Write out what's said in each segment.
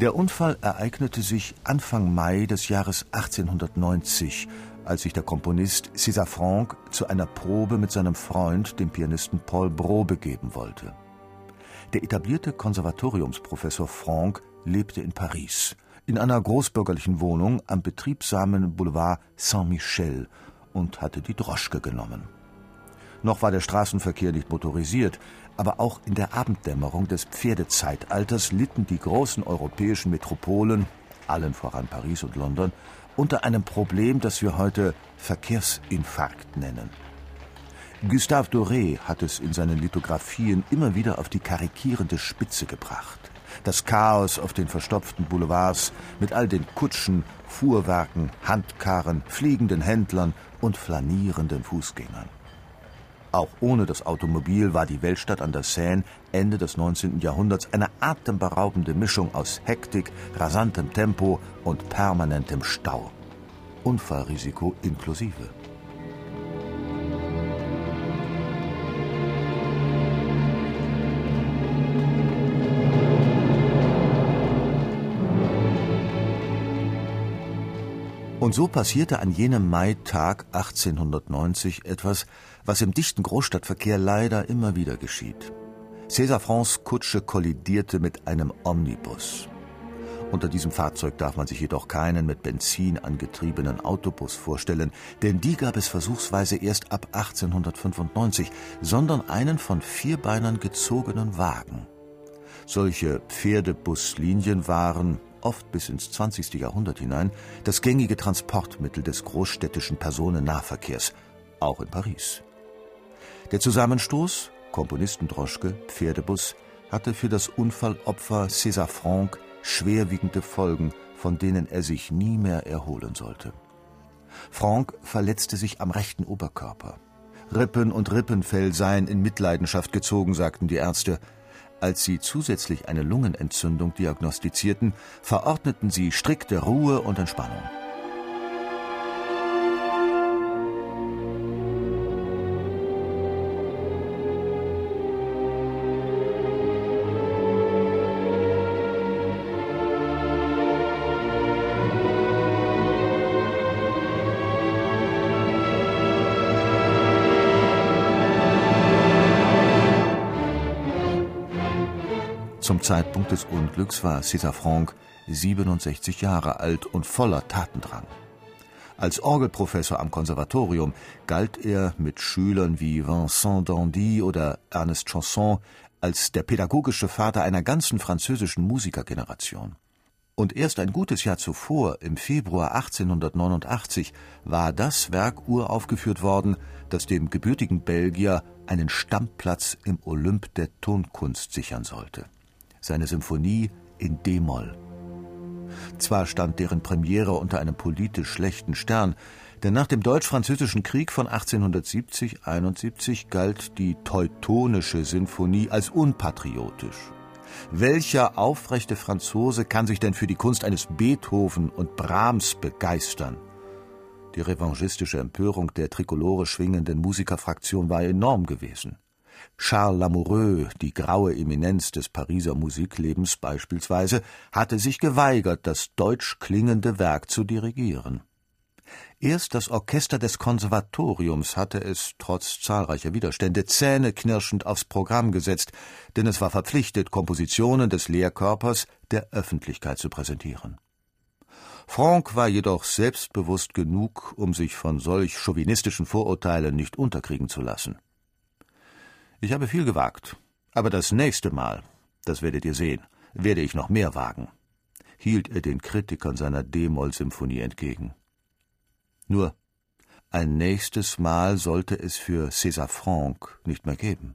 Der Unfall ereignete sich Anfang Mai des Jahres 1890, als sich der Komponist César Franck zu einer Probe mit seinem Freund, dem Pianisten Paul Brault, begeben wollte. Der etablierte Konservatoriumsprofessor Franck lebte in Paris, in einer großbürgerlichen Wohnung am betriebsamen Boulevard Saint-Michel und hatte die Droschke genommen. Noch war der Straßenverkehr nicht motorisiert, aber auch in der Abenddämmerung des Pferdezeitalters litten die großen europäischen Metropolen, allen voran Paris und London, unter einem Problem, das wir heute Verkehrsinfarkt nennen. Gustave Doré hat es in seinen Lithografien immer wieder auf die karikierende Spitze gebracht. Das Chaos auf den verstopften Boulevards mit all den Kutschen, Fuhrwerken, Handkarren, fliegenden Händlern und flanierenden Fußgängern. Auch ohne das Automobil war die Weltstadt an der Seine Ende des 19. Jahrhunderts eine atemberaubende Mischung aus Hektik, rasantem Tempo und permanentem Stau. Unfallrisiko inklusive. Und so passierte an jenem Maitag 1890 etwas, was im dichten Großstadtverkehr leider immer wieder geschieht. César Francs Kutsche kollidierte mit einem Omnibus. Unter diesem Fahrzeug darf man sich jedoch keinen mit Benzin angetriebenen Autobus vorstellen, denn die gab es versuchsweise erst ab 1895, sondern einen von Vierbeinern gezogenen Wagen. Solche Pferdebuslinien waren, oft bis ins 20. Jahrhundert hinein, das gängige Transportmittel des großstädtischen Personennahverkehrs, auch in Paris. Der Zusammenstoß, Komponistendroschke, Pferdebus, hatte für das Unfallopfer César Franck schwerwiegende Folgen, von denen er sich nie mehr erholen sollte. Franck verletzte sich am rechten Oberkörper. Rippen und Rippenfell seien in Mitleidenschaft gezogen, sagten die Ärzte. Als sie zusätzlich eine Lungenentzündung diagnostizierten, verordneten sie strikte Ruhe und Entspannung. Zum Zeitpunkt des Unglücks war César Franck 67 Jahre alt und voller Tatendrang. Als Orgelprofessor am Konservatorium galt er mit Schülern wie Vincent d'Andy oder Ernest Chanson als der pädagogische Vater einer ganzen französischen Musikergeneration. Und erst ein gutes Jahr zuvor, im Februar 1889, war das Werk uraufgeführt worden, das dem gebürtigen Belgier einen Stammplatz im Olymp der Tonkunst sichern sollte seine Symphonie in D-Moll. Zwar stand deren Premiere unter einem politisch schlechten Stern, denn nach dem Deutsch-Französischen Krieg von 1870-71 galt die Teutonische Sinfonie als unpatriotisch. Welcher aufrechte Franzose kann sich denn für die Kunst eines Beethoven und Brahms begeistern? Die revanchistische Empörung der trikolore schwingenden Musikerfraktion war enorm gewesen. Charles Lamoureux, die graue Eminenz des Pariser Musiklebens beispielsweise, hatte sich geweigert, das deutsch klingende Werk zu dirigieren. Erst das Orchester des Konservatoriums hatte es, trotz zahlreicher Widerstände, zähneknirschend aufs Programm gesetzt, denn es war verpflichtet, Kompositionen des Lehrkörpers der Öffentlichkeit zu präsentieren. Franck war jedoch selbstbewusst genug, um sich von solch chauvinistischen Vorurteilen nicht unterkriegen zu lassen. Ich habe viel gewagt, aber das nächste Mal, das werdet ihr sehen, werde ich noch mehr wagen, hielt er den Kritikern seiner D-Moll-Symphonie entgegen. Nur, ein nächstes Mal sollte es für César Franck nicht mehr geben.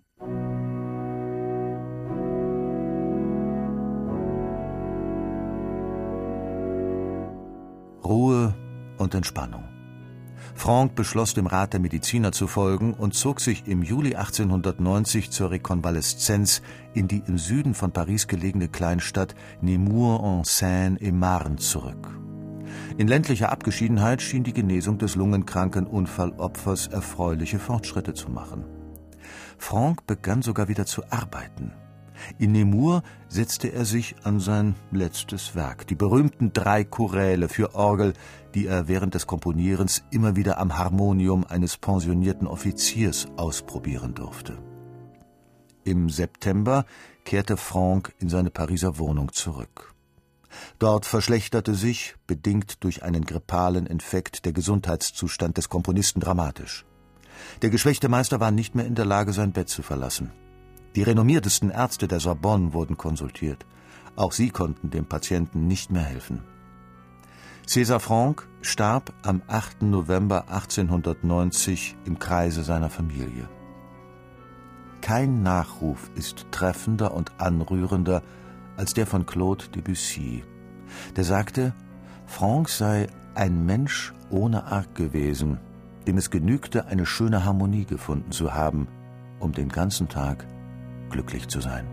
Ruhe und Entspannung. Franck beschloss dem Rat der Mediziner zu folgen und zog sich im Juli 1890 zur Rekonvaleszenz in die im Süden von Paris gelegene Kleinstadt Nemours-en-Seine-et-Marne zurück. In ländlicher Abgeschiedenheit schien die Genesung des lungenkranken Unfallopfers erfreuliche Fortschritte zu machen. Franck begann sogar wieder zu arbeiten. In Nemours setzte er sich an sein letztes Werk, die berühmten drei Choräle für Orgel, die er während des Komponierens immer wieder am Harmonium eines pensionierten Offiziers ausprobieren durfte. Im September kehrte Franck in seine Pariser Wohnung zurück. Dort verschlechterte sich, bedingt durch einen grippalen Infekt, der Gesundheitszustand des Komponisten dramatisch. Der geschwächte Meister war nicht mehr in der Lage, sein Bett zu verlassen. Die renommiertesten Ärzte der Sorbonne wurden konsultiert. Auch sie konnten dem Patienten nicht mehr helfen. César Franck starb am 8. November 1890 im Kreise seiner Familie. Kein Nachruf ist treffender und anrührender als der von Claude Debussy. Der sagte, Franck sei ein Mensch ohne Arg gewesen, dem es genügte, eine schöne Harmonie gefunden zu haben, um den ganzen Tag glücklich zu sein.